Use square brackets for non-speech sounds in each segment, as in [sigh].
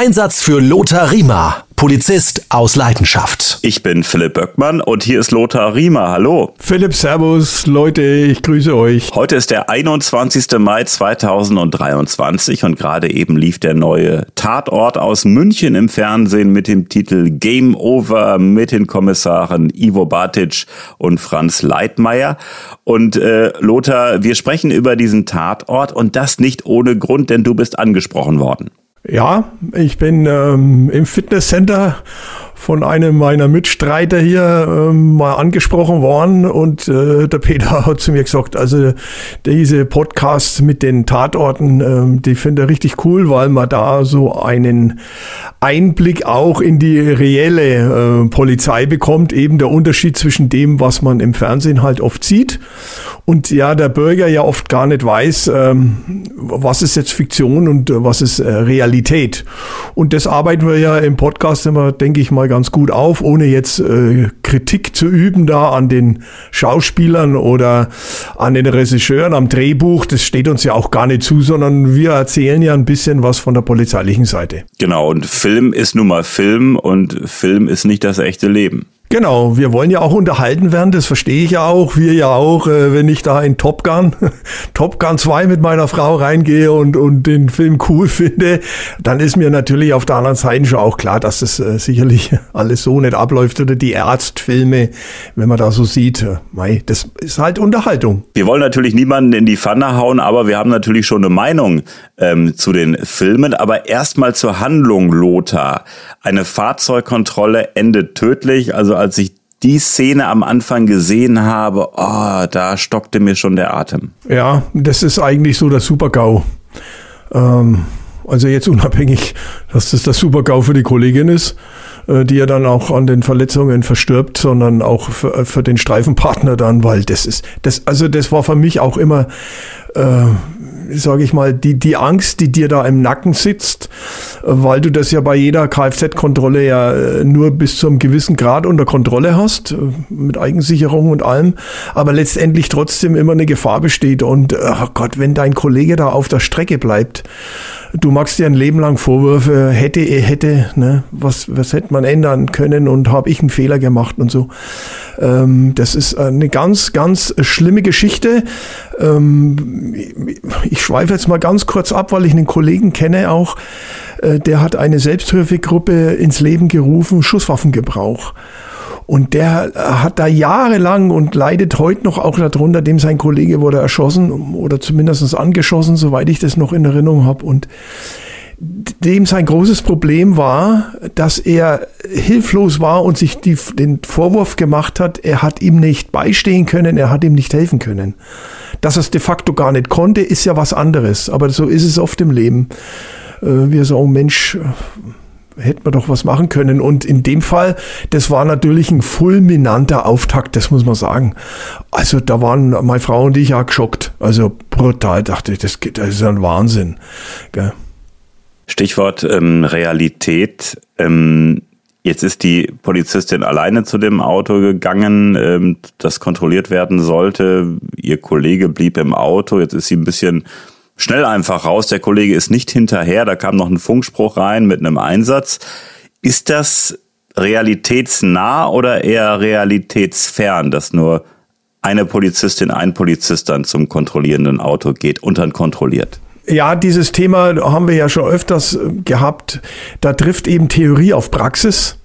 Einsatz für Lothar Riemer. Polizist aus Leidenschaft. Ich bin Philipp Böckmann und hier ist Lothar Riemer. Hallo. Philipp, Servus, Leute, ich grüße euch. Heute ist der 21. Mai 2023 und gerade eben lief der neue Tatort aus München im Fernsehen mit dem Titel Game Over mit den Kommissaren Ivo Batic und Franz Leitmeier. Und äh, Lothar, wir sprechen über diesen Tatort und das nicht ohne Grund, denn du bist angesprochen worden. Ja, ich bin ähm, im Fitnesscenter von einem meiner Mitstreiter hier ähm, mal angesprochen worden und äh, der Peter [laughs] hat zu mir gesagt, also diese Podcasts mit den Tatorten, ähm, die finde er richtig cool, weil man da so einen Einblick auch in die reelle äh, Polizei bekommt, eben der Unterschied zwischen dem, was man im Fernsehen halt oft sieht und ja, der Bürger ja oft gar nicht weiß, ähm, was ist jetzt Fiktion und äh, was ist äh, Realität. Und das arbeiten wir ja im Podcast immer, denke ich mal, ganz gut auf, ohne jetzt äh, Kritik zu üben da an den Schauspielern oder an den Regisseuren am Drehbuch. Das steht uns ja auch gar nicht zu, sondern wir erzählen ja ein bisschen was von der polizeilichen Seite. Genau, und Film ist nun mal Film und Film ist nicht das echte Leben. Genau, wir wollen ja auch unterhalten werden, das verstehe ich ja auch, wir ja auch, äh, wenn ich da in Top Gun, [laughs] Top Gun 2 mit meiner Frau reingehe und, und den Film cool [laughs] finde, dann ist mir natürlich auf der anderen Seite schon auch klar, dass das äh, sicherlich [laughs] alles so nicht abläuft oder die Ärztfilme, wenn man da so sieht, äh, mei, das ist halt Unterhaltung. Wir wollen natürlich niemanden in die Pfanne hauen, aber wir haben natürlich schon eine Meinung ähm, zu den Filmen, aber erstmal zur Handlung, Lothar. Eine Fahrzeugkontrolle endet tödlich, also als ich die Szene am Anfang gesehen habe, oh, da stockte mir schon der Atem. Ja, das ist eigentlich so der Super-GAU. Ähm, also jetzt unabhängig, dass das der Super-GAU für die Kollegin ist, äh, die ja dann auch an den Verletzungen verstirbt, sondern auch für, für den Streifenpartner dann, weil das ist, das, also das war für mich auch immer, äh, sage ich mal, die, die Angst, die dir da im Nacken sitzt, weil du das ja bei jeder Kfz-Kontrolle ja äh, nur bis zu einem gewissen Grad unter Kontrolle hast, äh, mit Eigensicherung und allem, aber letztendlich trotzdem immer eine Gefahr besteht. Und oh Gott, wenn dein Kollege da auf der Strecke bleibt, du machst dir ein Leben lang Vorwürfe, hätte, hätte, ne, was, was hätte man ändern können und habe ich einen Fehler gemacht und so. Ähm, das ist eine ganz, ganz schlimme Geschichte. Ähm, ich schweife jetzt mal ganz kurz ab, weil ich einen Kollegen kenne auch, äh, der hat eine Selbsthilfegruppe ins Leben gerufen, Schusswaffengebrauch. Und der äh, hat da jahrelang und leidet heute noch auch darunter, dem sein Kollege wurde erschossen oder zumindest angeschossen, soweit ich das noch in Erinnerung habe. Und dem sein großes Problem war, dass er hilflos war und sich die, den Vorwurf gemacht hat, er hat ihm nicht beistehen können, er hat ihm nicht helfen können. Dass er es de facto gar nicht konnte, ist ja was anderes. Aber so ist es oft im Leben. Äh, wir sagen, Mensch, äh, hätte man doch was machen können. Und in dem Fall, das war natürlich ein fulminanter Auftakt, das muss man sagen. Also da waren meine Frau und ich ja geschockt. Also brutal, dachte ich, das, das ist ein Wahnsinn. Gell? Stichwort ähm, Realität. Ähm, jetzt ist die Polizistin alleine zu dem Auto gegangen, ähm, das kontrolliert werden sollte. Ihr Kollege blieb im Auto. Jetzt ist sie ein bisschen schnell einfach raus. Der Kollege ist nicht hinterher. Da kam noch ein Funkspruch rein mit einem Einsatz. Ist das realitätsnah oder eher realitätsfern, dass nur eine Polizistin, ein Polizist dann zum kontrollierenden Auto geht und dann kontrolliert? Ja, dieses Thema haben wir ja schon öfters äh, gehabt. Da trifft eben Theorie auf Praxis.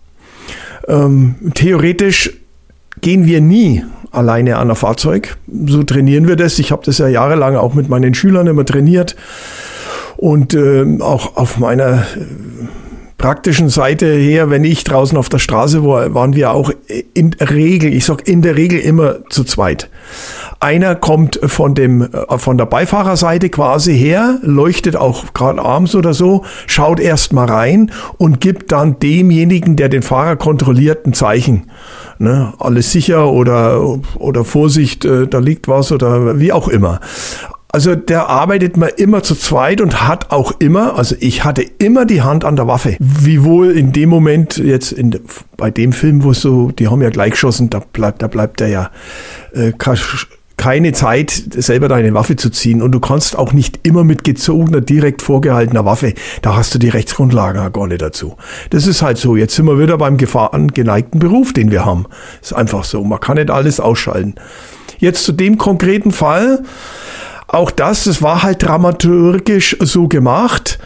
Ähm, theoretisch gehen wir nie alleine an ein Fahrzeug. So trainieren wir das. Ich habe das ja jahrelang auch mit meinen Schülern immer trainiert. Und äh, auch auf meiner äh, praktischen Seite her, wenn ich draußen auf der Straße war, waren wir auch in der Regel, ich sag in der Regel immer zu zweit. Einer kommt von dem äh, von der Beifahrerseite quasi her, leuchtet auch gerade abends oder so, schaut erst mal rein und gibt dann demjenigen, der den Fahrer kontrolliert, ein Zeichen. Ne, alles sicher oder oder Vorsicht, äh, da liegt was oder wie auch immer. Also der arbeitet man immer zu zweit und hat auch immer, also ich hatte immer die Hand an der Waffe. Wiewohl in dem Moment jetzt in, bei dem Film, wo so, die haben ja gleich geschossen, da bleibt, da bleibt er ja äh, keine Zeit, selber deine Waffe zu ziehen. Und du kannst auch nicht immer mit gezogener, direkt vorgehaltener Waffe, da hast du die Rechtsgrundlagen gar nicht dazu. Das ist halt so. Jetzt sind wir wieder beim gefahrengeneigten Beruf, den wir haben. Ist einfach so. Man kann nicht alles ausschalten. Jetzt zu dem konkreten Fall. Auch das, das war halt dramaturgisch so gemacht.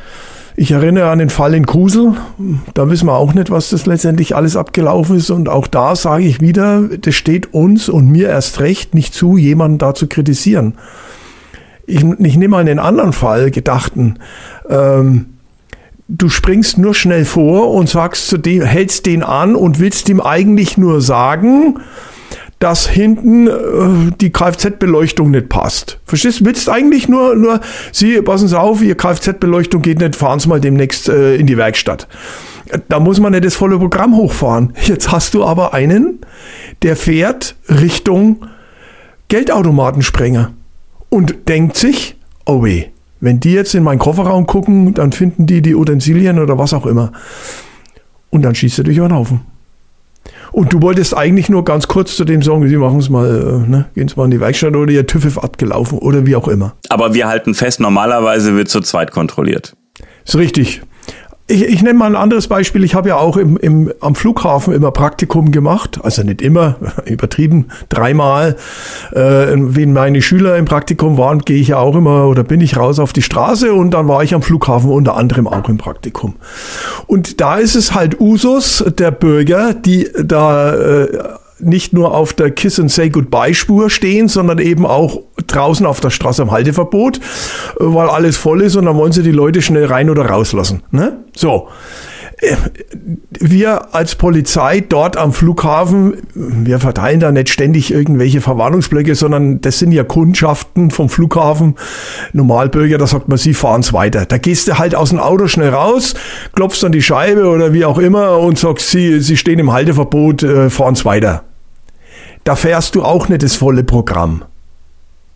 Ich erinnere an den Fall in Kusel. Da wissen wir auch nicht, was das letztendlich alles abgelaufen ist. Und auch da sage ich wieder, das steht uns und mir erst recht nicht zu, jemanden da zu kritisieren. Ich, ich nehme mal einen anderen Fall, gedachten. Ähm, du springst nur schnell vor und sagst zu dem, hältst den an und willst ihm eigentlich nur sagen, dass hinten äh, die Kfz-Beleuchtung nicht passt. Verstehst du? Willst eigentlich nur, nur, Sie, passen Sie auf, Ihr Kfz-Beleuchtung geht nicht, fahren Sie mal demnächst äh, in die Werkstatt. Da muss man nicht das volle Programm hochfahren. Jetzt hast du aber einen, der fährt Richtung Geldautomatensprenger und denkt sich, oh weh, wenn die jetzt in meinen Kofferraum gucken, dann finden die die Utensilien oder was auch immer. Und dann schießt er durch über den Haufen. Und du wolltest eigentlich nur ganz kurz zu dem sagen, sie machen es mal, äh, ne, gehen es mal in die Werkstatt oder ihr TÜV ist abgelaufen oder wie auch immer. Aber wir halten fest, normalerweise wird zu zweit kontrolliert. Ist richtig. Ich, ich nenne mal ein anderes Beispiel. Ich habe ja auch im, im, am Flughafen immer Praktikum gemacht. Also nicht immer, [laughs] übertrieben, dreimal. Äh, wenn meine Schüler im Praktikum waren, gehe ich ja auch immer oder bin ich raus auf die Straße und dann war ich am Flughafen unter anderem auch im Praktikum. Und da ist es halt Usus der Bürger, die da äh, nicht nur auf der Kiss and Say Goodbye Spur stehen, sondern eben auch draußen auf der Straße am Halteverbot, äh, weil alles voll ist und dann wollen sie die Leute schnell rein oder rauslassen. Ne? So. Äh, wir als Polizei dort am Flughafen, wir verteilen da nicht ständig irgendwelche Verwarnungsblöcke, sondern das sind ja Kundschaften vom Flughafen. Normalbürger, da sagt man, sie fahren's weiter. Da gehst du halt aus dem Auto schnell raus, klopfst an die Scheibe oder wie auch immer und sagst, sie, sie stehen im Halteverbot, äh, fahren's weiter da fährst du auch nicht das volle Programm.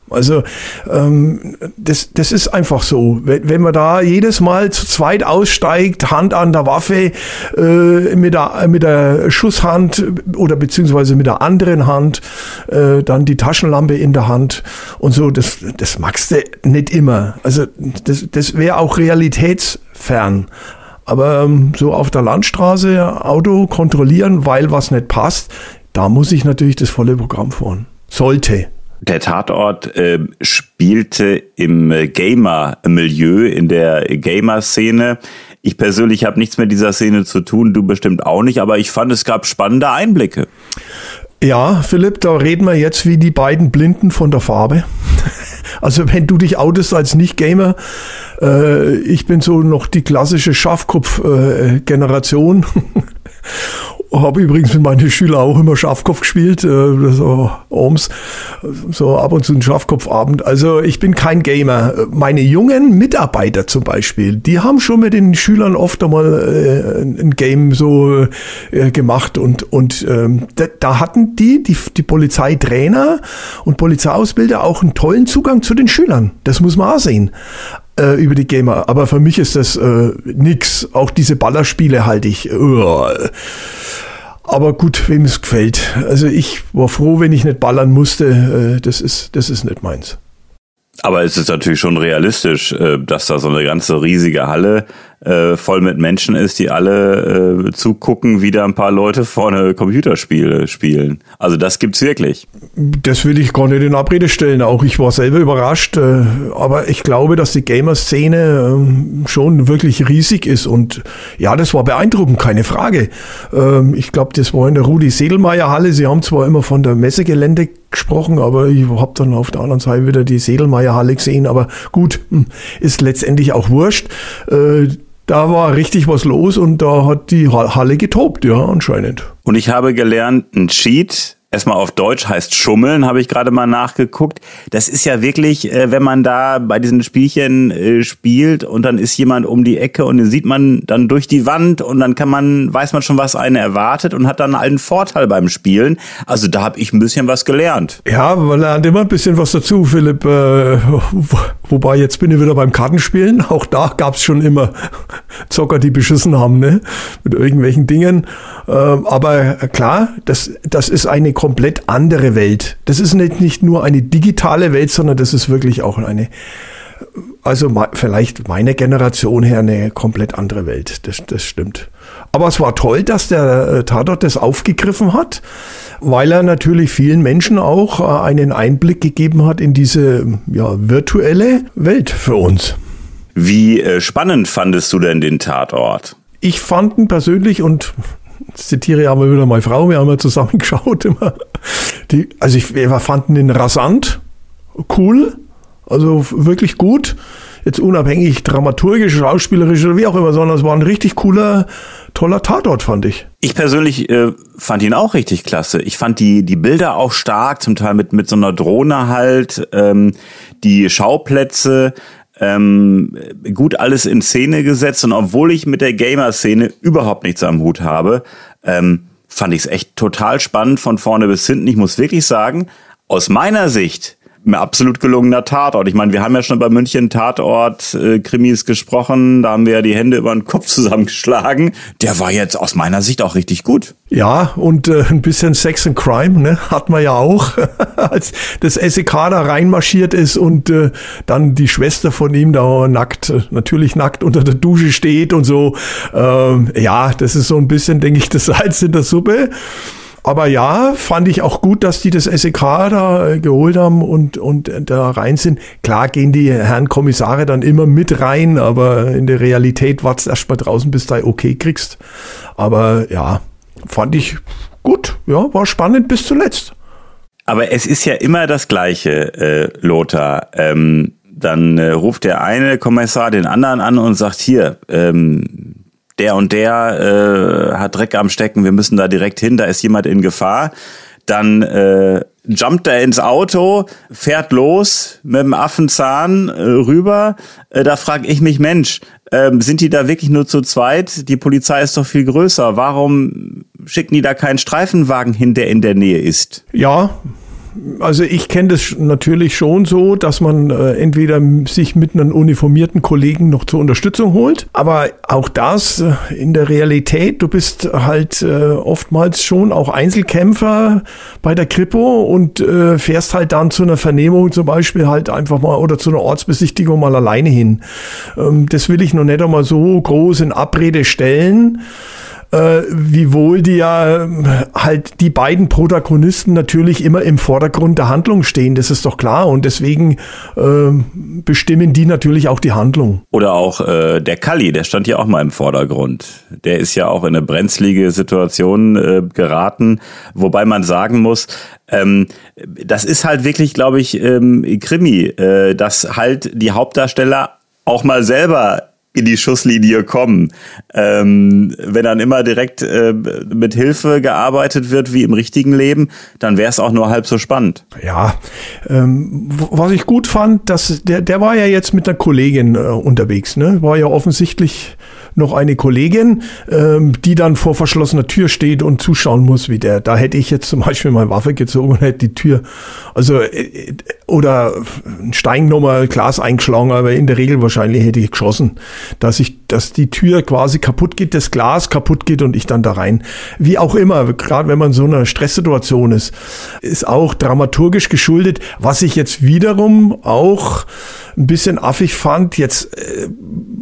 Also ähm, das, das ist einfach so. Wenn, wenn man da jedes Mal zu zweit aussteigt, Hand an der Waffe, äh, mit, der, mit der Schusshand oder beziehungsweise mit der anderen Hand, äh, dann die Taschenlampe in der Hand und so, das, das magst du nicht immer. Also das, das wäre auch realitätsfern. Aber ähm, so auf der Landstraße Auto kontrollieren, weil was nicht passt, da muss ich natürlich das volle Programm fahren. Sollte. Der Tatort äh, spielte im äh, Gamer-Milieu, in der Gamer-Szene. Ich persönlich habe nichts mit dieser Szene zu tun, du bestimmt auch nicht, aber ich fand, es gab spannende Einblicke. Ja, Philipp, da reden wir jetzt wie die beiden Blinden von der Farbe. [laughs] Also wenn du dich outest als Nicht-Gamer, äh, ich bin so noch die klassische Schafkopf-Generation. Äh, [laughs] habe übrigens mit meinen Schülern auch immer Schafkopf gespielt, äh, so Ohms, so ab und zu ein Schafkopfabend. Also ich bin kein Gamer. Meine jungen Mitarbeiter zum Beispiel, die haben schon mit den Schülern oft einmal äh, ein Game so äh, gemacht und und ähm, da, da hatten die, die die Polizeitrainer und Polizeiausbilder auch einen tollen Zugang zu den Schülern. Das muss man auch sehen äh, über die Gamer. Aber für mich ist das äh, nix. Auch diese Ballerspiele halte ich. Uh, aber gut, wem es gefällt. Also ich war froh, wenn ich nicht ballern musste. Äh, das ist, das ist nicht meins. Aber es ist natürlich schon realistisch, äh, dass da so eine ganze riesige Halle äh, voll mit Menschen ist, die alle äh, zugucken, wie da ein paar Leute vorne Computerspiele spielen. Also das gibt's wirklich. Das will ich gar nicht in Abrede stellen. Auch ich war selber überrascht. Äh, aber ich glaube, dass die Gamer-Szene äh, schon wirklich riesig ist. Und ja, das war beeindruckend, keine Frage. Ähm, ich glaube, das war in der Rudi-Sedelmeier-Halle. Sie haben zwar immer von der Messegelände gesprochen, aber ich habe dann auf der anderen Seite wieder die Sedelmeier-Halle gesehen. Aber gut, hm, ist letztendlich auch wurscht. Äh, da war richtig was los und da hat die Halle getobt, ja, anscheinend. Und ich habe gelernt, ein Cheat erstmal auf Deutsch heißt Schummeln, habe ich gerade mal nachgeguckt. Das ist ja wirklich, äh, wenn man da bei diesen Spielchen äh, spielt und dann ist jemand um die Ecke und den sieht man dann durch die Wand und dann kann man, weiß man schon, was einen erwartet und hat dann einen Vorteil beim Spielen. Also da habe ich ein bisschen was gelernt. Ja, man lernt immer ein bisschen was dazu, Philipp. Äh, wobei jetzt bin ich wieder beim Kartenspielen. [laughs] Auch da gab es schon immer [laughs] Zocker, die beschissen haben, ne? Mit irgendwelchen Dingen. Ähm, aber klar, das, das ist eine komplett andere Welt. Das ist nicht, nicht nur eine digitale Welt, sondern das ist wirklich auch eine, also vielleicht meine Generation her eine komplett andere Welt. Das, das stimmt. Aber es war toll, dass der äh, Tatort das aufgegriffen hat, weil er natürlich vielen Menschen auch äh, einen Einblick gegeben hat in diese ja, virtuelle Welt für uns. Wie äh, spannend fandest du denn den Tatort? Ich fand ihn persönlich und zitiere ja mal wieder meine Frau, wir haben ja zusammen [laughs] geschaut immer. Die, also ich, wir fanden ihn rasant, cool, also wirklich gut. Jetzt unabhängig dramaturgisch, schauspielerisch oder wie auch immer, sondern es war ein richtig cooler, toller Tatort, fand ich. Ich persönlich äh, fand ihn auch richtig klasse. Ich fand die, die Bilder auch stark, zum Teil mit, mit so einer Drohne halt, ähm, die Schauplätze, ähm, gut alles in Szene gesetzt und obwohl ich mit der Gamer-Szene überhaupt nichts am Hut habe, ähm, fand ich es echt total spannend von vorne bis hinten. Ich muss wirklich sagen, aus meiner Sicht ein absolut gelungener Tatort. Ich meine, wir haben ja schon bei München Tatort-Krimis äh, gesprochen, da haben wir ja die Hände über den Kopf [laughs] zusammengeschlagen. Der war jetzt aus meiner Sicht auch richtig gut. Ja, und äh, ein bisschen Sex and Crime, ne, hat man ja auch, [laughs] als das SEK da reinmarschiert ist und äh, dann die Schwester von ihm da nackt, natürlich nackt unter der Dusche steht und so. Ähm, ja, das ist so ein bisschen, denke ich, das Salz in der Suppe. Aber ja, fand ich auch gut, dass die das SEK da äh, geholt haben und, und da rein sind. Klar gehen die Herren Kommissare dann immer mit rein, aber in der Realität wart's erst mal draußen, bis du okay kriegst. Aber ja, fand ich gut. Ja, war spannend bis zuletzt. Aber es ist ja immer das Gleiche, äh, Lothar. Ähm, dann äh, ruft der eine Kommissar den anderen an und sagt, hier, ähm, der und der äh, hat Dreck am Stecken, wir müssen da direkt hin, da ist jemand in Gefahr. Dann äh, jumpt er ins Auto, fährt los mit dem Affenzahn äh, rüber. Äh, da frage ich mich, Mensch, äh, sind die da wirklich nur zu zweit? Die Polizei ist doch viel größer. Warum schicken die da keinen Streifenwagen hin, der in der Nähe ist? Ja, also ich kenne das natürlich schon so, dass man äh, entweder sich mit einem uniformierten Kollegen noch zur Unterstützung holt, aber auch das äh, in der Realität, du bist halt äh, oftmals schon auch Einzelkämpfer bei der Kripo und äh, fährst halt dann zu einer Vernehmung zum Beispiel halt einfach mal oder zu einer Ortsbesichtigung mal alleine hin. Ähm, das will ich noch nicht einmal so groß in Abrede stellen äh, wiewohl die ja ähm, halt die beiden Protagonisten natürlich immer im Vordergrund der Handlung stehen, das ist doch klar. Und deswegen äh, bestimmen die natürlich auch die Handlung. Oder auch äh, der Kalli, der stand ja auch mal im Vordergrund. Der ist ja auch in eine brenzlige Situation äh, geraten, wobei man sagen muss, ähm, das ist halt wirklich, glaube ich, ähm, Krimi, äh, dass halt die Hauptdarsteller auch mal selber in die Schusslinie kommen. Ähm, wenn dann immer direkt äh, mit Hilfe gearbeitet wird wie im richtigen Leben, dann wäre es auch nur halb so spannend. Ja, ähm, was ich gut fand, dass der, der war ja jetzt mit einer Kollegin äh, unterwegs, ne? War ja offensichtlich noch eine Kollegin, ähm, die dann vor verschlossener Tür steht und zuschauen muss, wie der. Da hätte ich jetzt zum Beispiel meine Waffe gezogen und hätte die Tür, also äh, oder ein Stein nochmal Glas eingeschlagen, aber in der Regel wahrscheinlich hätte ich geschossen, dass ich, dass die Tür quasi kaputt geht, das Glas kaputt geht und ich dann da rein. Wie auch immer, gerade wenn man so einer Stresssituation ist, ist auch dramaturgisch geschuldet, was ich jetzt wiederum auch ein bisschen affig fand. Jetzt äh,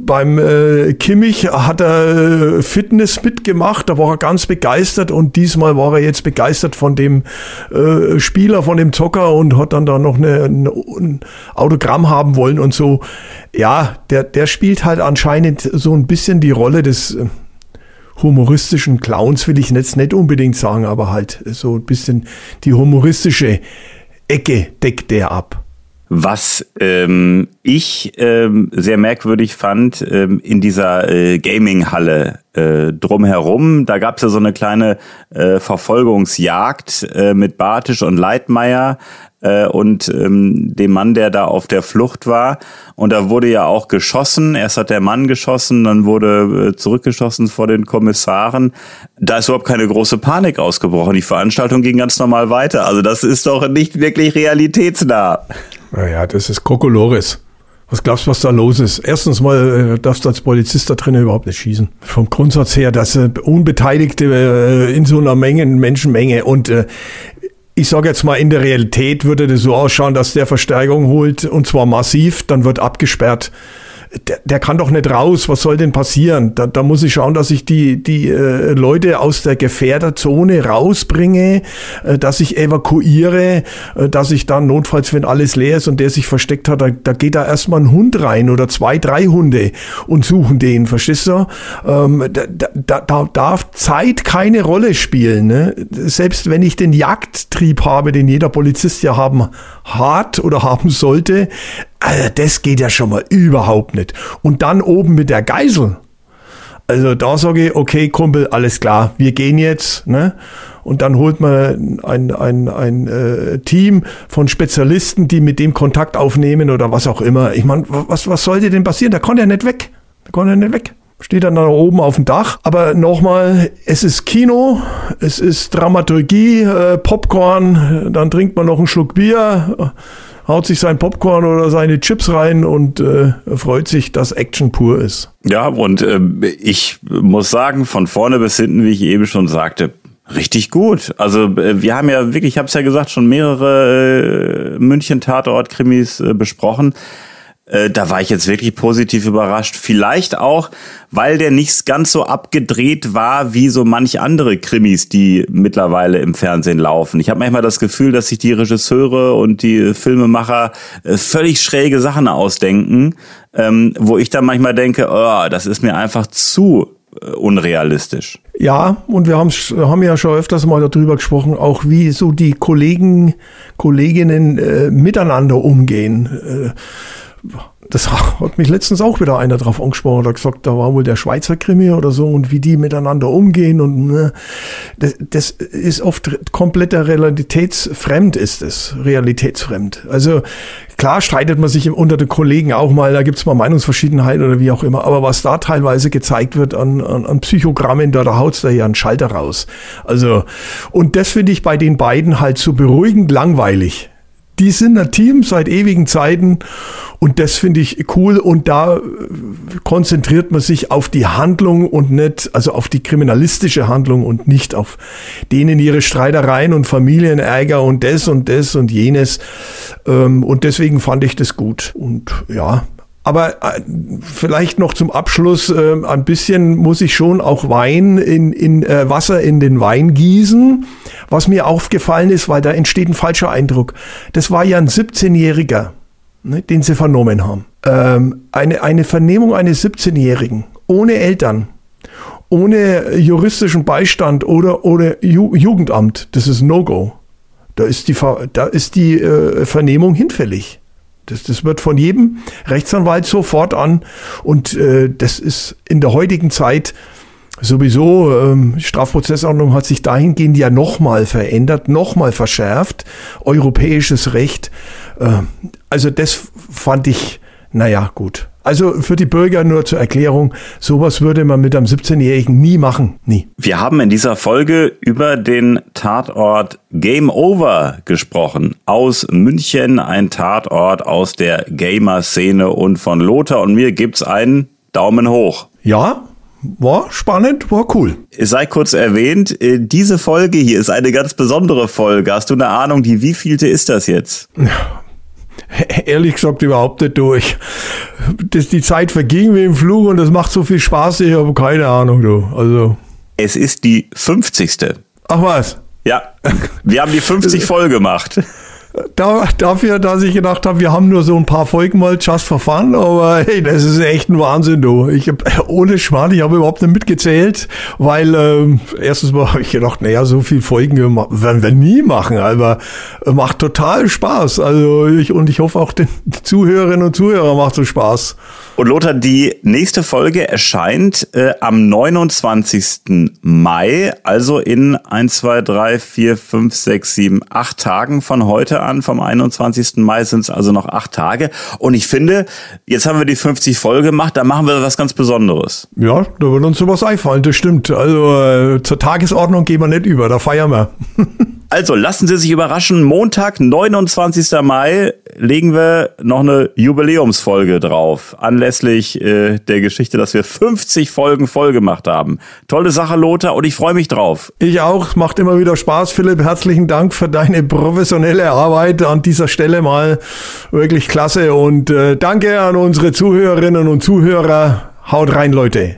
beim äh, Kimmich hat er äh, Fitness mitgemacht, da war er ganz begeistert und diesmal war er jetzt begeistert von dem äh, Spieler, von dem Zocker und hat dann da noch eine, ein Autogramm haben wollen und so. Ja, der, der spielt halt anscheinend so ein bisschen die Rolle des äh, humoristischen Clowns, will ich jetzt nicht unbedingt sagen, aber halt so ein bisschen die humoristische Ecke deckt der ab. Was ähm, ich ähm, sehr merkwürdig fand ähm, in dieser äh, Gaming-Halle äh, drumherum, da gab es ja so eine kleine äh, Verfolgungsjagd äh, mit Bartisch und Leitmeier äh, und ähm, dem Mann, der da auf der Flucht war. Und da wurde ja auch geschossen. Erst hat der Mann geschossen, dann wurde äh, zurückgeschossen vor den Kommissaren. Da ist überhaupt keine große Panik ausgebrochen. Die Veranstaltung ging ganz normal weiter. Also das ist doch nicht wirklich realitätsnah. Naja, das ist Kokolores. Was glaubst du, was da los ist? Erstens mal äh, darfst du als Polizist da drinnen überhaupt nicht schießen. Vom Grundsatz her, dass äh, Unbeteiligte äh, in so einer Menge, Menschenmenge und äh, ich sage jetzt mal, in der Realität würde das so ausschauen, dass der Verstärkung holt und zwar massiv, dann wird abgesperrt der, der kann doch nicht raus, was soll denn passieren? Da, da muss ich schauen, dass ich die, die äh, Leute aus der Gefährderzone rausbringe, äh, dass ich evakuiere, äh, dass ich dann notfalls, wenn alles leer ist und der sich versteckt hat, da, da geht da erstmal ein Hund rein oder zwei, drei Hunde und suchen den, verstehst du? Ähm, da, da, da darf Zeit keine Rolle spielen. Ne? Selbst wenn ich den Jagdtrieb habe, den jeder Polizist ja haben hat oder haben sollte, also das geht ja schon mal überhaupt nicht. Und dann oben mit der Geisel. Also da sage ich, okay, Kumpel, alles klar, wir gehen jetzt. Ne? Und dann holt man ein, ein, ein äh, Team von Spezialisten, die mit dem Kontakt aufnehmen oder was auch immer. Ich meine, was, was sollte denn passieren? Da konnte er nicht weg. Da konnte er nicht weg. Steht dann da oben auf dem Dach. Aber nochmal, es ist Kino, es ist Dramaturgie, äh, Popcorn, dann trinkt man noch einen Schluck Bier haut sich sein Popcorn oder seine Chips rein und äh, freut sich, dass Action pur ist. Ja, und äh, ich muss sagen, von vorne bis hinten, wie ich eben schon sagte, Richtig gut. Also äh, wir haben ja wirklich, ich habe es ja gesagt, schon mehrere äh, München-Tatort-Krimis äh, besprochen. Äh, da war ich jetzt wirklich positiv überrascht. Vielleicht auch, weil der nicht ganz so abgedreht war wie so manch andere Krimis, die mittlerweile im Fernsehen laufen. Ich habe manchmal das Gefühl, dass sich die Regisseure und die Filmemacher äh, völlig schräge Sachen ausdenken, ähm, wo ich dann manchmal denke, oh, das ist mir einfach zu äh, unrealistisch. Ja, und wir haben, haben ja schon öfters mal darüber gesprochen, auch wie so die Kollegen, Kolleginnen äh, miteinander umgehen. Äh, das hat mich letztens auch wieder einer drauf angesprochen oder gesagt, da war wohl der Schweizer Krimi oder so und wie die miteinander umgehen und ne, das, das ist oft kompletter realitätsfremd ist es, realitätsfremd. Also klar streitet man sich unter den Kollegen auch mal, da gibt's mal Meinungsverschiedenheit oder wie auch immer, aber was da teilweise gezeigt wird an, an, an Psychogrammen, da, da haut's da ja einen Schalter raus. Also und das finde ich bei den beiden halt so beruhigend langweilig die sind ein Team seit ewigen Zeiten und das finde ich cool und da äh, konzentriert man sich auf die Handlung und nicht, also auf die kriminalistische Handlung und nicht auf denen ihre Streitereien und Familienärger und das und das und jenes. Ähm, und deswegen fand ich das gut und ja, aber äh, vielleicht noch zum Abschluss, äh, ein bisschen muss ich schon auch Wein in, in äh, Wasser in den Wein gießen. Was mir aufgefallen ist, weil da entsteht ein falscher Eindruck. Das war ja ein 17-Jähriger, ne, den sie vernommen haben. Ähm, eine, eine Vernehmung eines 17-Jährigen ohne Eltern, ohne juristischen Beistand oder, oder Ju Jugendamt, das ist No-Go. Da ist die, da ist die äh, Vernehmung hinfällig. Das, das wird von jedem Rechtsanwalt sofort an und äh, das ist in der heutigen Zeit sowieso, ähm, Strafprozessordnung hat sich dahingehend ja nochmal verändert, nochmal verschärft, europäisches Recht. Äh, also das fand ich, naja, gut. Also für die Bürger nur zur Erklärung, sowas würde man mit einem 17-Jährigen nie machen, nie. Wir haben in dieser Folge über den Tatort Game Over gesprochen. Aus München, ein Tatort aus der Gamer-Szene und von Lothar und mir gibt's einen Daumen hoch. Ja, war spannend, war cool. Es sei kurz erwähnt, äh, diese Folge hier ist eine ganz besondere Folge. Hast du eine Ahnung, die wievielte ist das jetzt? [laughs] Ehrlich gesagt überhaupt nicht durch. Das, die Zeit verging wie im Flug und das macht so viel Spaß, ich habe keine Ahnung, du. Also. Es ist die 50. Ach was? Ja, wir haben die 50 voll gemacht da, dafür, dass ich gedacht habe, wir haben nur so ein paar Folgen mal just for fun, aber hey, das ist echt ein Wahnsinn, du. Ich hab, [laughs] ohne Schmarrn, ich habe überhaupt nicht mitgezählt, weil ähm, erstens mal habe ich gedacht, naja, so viel Folgen werden wir nie machen, aber macht total Spaß. Also ich und ich hoffe auch den [laughs] Zuhörerinnen und Zuhörern macht so Spaß. Und Lothar, die nächste Folge erscheint äh, am 29. Mai, also in 1, 2, 3, 4, 5, 6, 7, 8 Tagen von heute an. Vom 21. Mai sind es also noch acht Tage. Und ich finde, jetzt haben wir die 50 voll gemacht, da machen wir was ganz Besonderes. Ja, da wird uns sowas einfallen, das stimmt. Also äh, zur Tagesordnung gehen wir nicht über, da feiern wir. [laughs] Also lassen Sie sich überraschen, Montag, 29. Mai legen wir noch eine Jubiläumsfolge drauf, anlässlich äh, der Geschichte, dass wir 50 Folgen voll gemacht haben. Tolle Sache, Lothar, und ich freue mich drauf. Ich auch, macht immer wieder Spaß, Philipp. Herzlichen Dank für deine professionelle Arbeit an dieser Stelle mal. Wirklich klasse und äh, danke an unsere Zuhörerinnen und Zuhörer. Haut rein, Leute.